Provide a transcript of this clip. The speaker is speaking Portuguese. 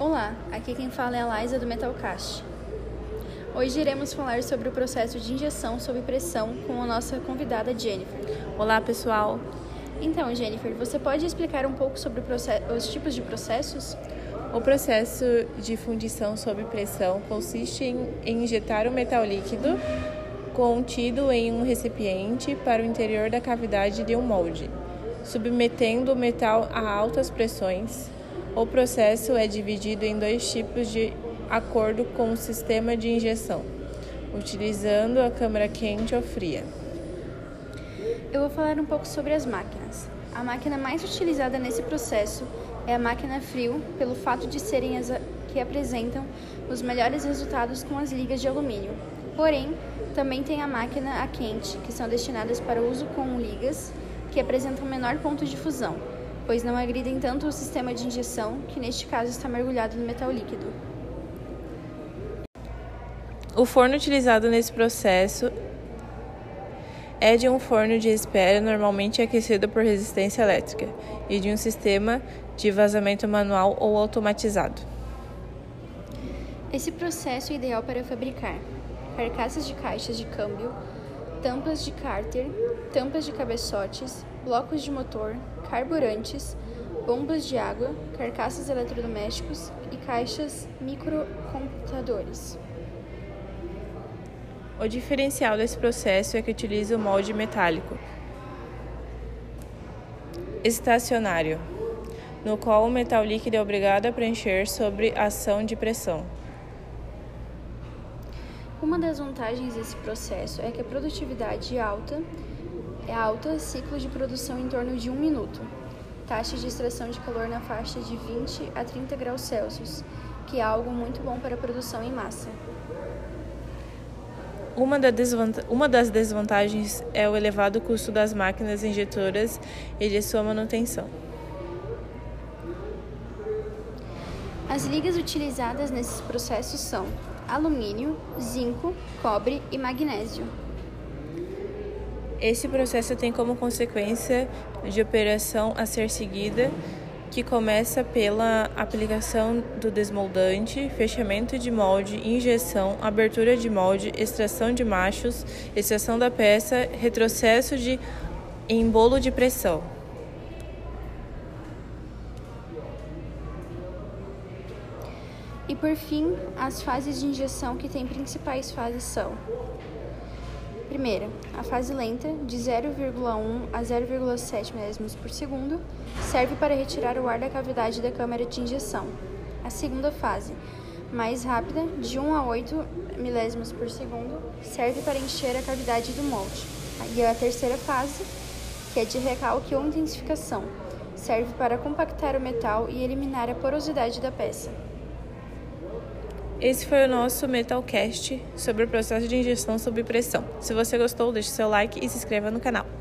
Olá, aqui quem fala é a Liza do Metalcast. Hoje iremos falar sobre o processo de injeção sob pressão com a nossa convidada Jennifer. Olá, pessoal. Então, Jennifer, você pode explicar um pouco sobre os tipos de processos? O processo de fundição sob pressão consiste em, em injetar o metal líquido contido em um recipiente para o interior da cavidade de um molde, submetendo o metal a altas pressões. O processo é dividido em dois tipos de acordo com o sistema de injeção, utilizando a câmara quente ou fria. Eu vou falar um pouco sobre as máquinas. A máquina mais utilizada nesse processo é a máquina frio, pelo fato de serem as que apresentam os melhores resultados com as ligas de alumínio. Porém, também tem a máquina a quente, que são destinadas para uso com ligas, que apresentam menor ponto de fusão, pois não agridem tanto o sistema de injeção, que neste caso está mergulhado no metal líquido. O forno utilizado nesse processo é de um forno de espera normalmente aquecido por resistência elétrica e de um sistema de vazamento manual ou automatizado. Esse processo é ideal para fabricar carcaças de caixas de câmbio, tampas de cárter, tampas de cabeçotes, blocos de motor, carburantes, bombas de água, carcaças eletrodomésticos e caixas microcomputadores. O diferencial desse processo é que utiliza o molde metálico estacionário, no qual o metal líquido é obrigado a preencher sobre ação de pressão. Uma das vantagens desse processo é que a produtividade é alta é alta, ciclo de produção em torno de um minuto, taxa de extração de calor na faixa de 20 a 30 graus Celsius, que é algo muito bom para a produção em massa. Uma das desvantagens é o elevado custo das máquinas injetoras e de sua manutenção. As ligas utilizadas nesses processos são alumínio, zinco, cobre e magnésio. Esse processo tem como consequência de operação a ser seguida, que começa pela aplicação do desmoldante, fechamento de molde, injeção, abertura de molde, extração de machos, extração da peça, retrocesso de embolo de pressão. E por fim, as fases de injeção que têm principais fases são: Primeira, a fase lenta, de 0,1 a 0,7 milésimos por segundo, serve para retirar o ar da cavidade da câmara de injeção. A segunda fase, mais rápida, de 1 a 8 milésimos por segundo, serve para encher a cavidade do molde. E a terceira fase, que é de recalque ou intensificação, serve para compactar o metal e eliminar a porosidade da peça. Esse foi o nosso Metalcast sobre o processo de injeção sob pressão. Se você gostou, deixe seu like e se inscreva no canal.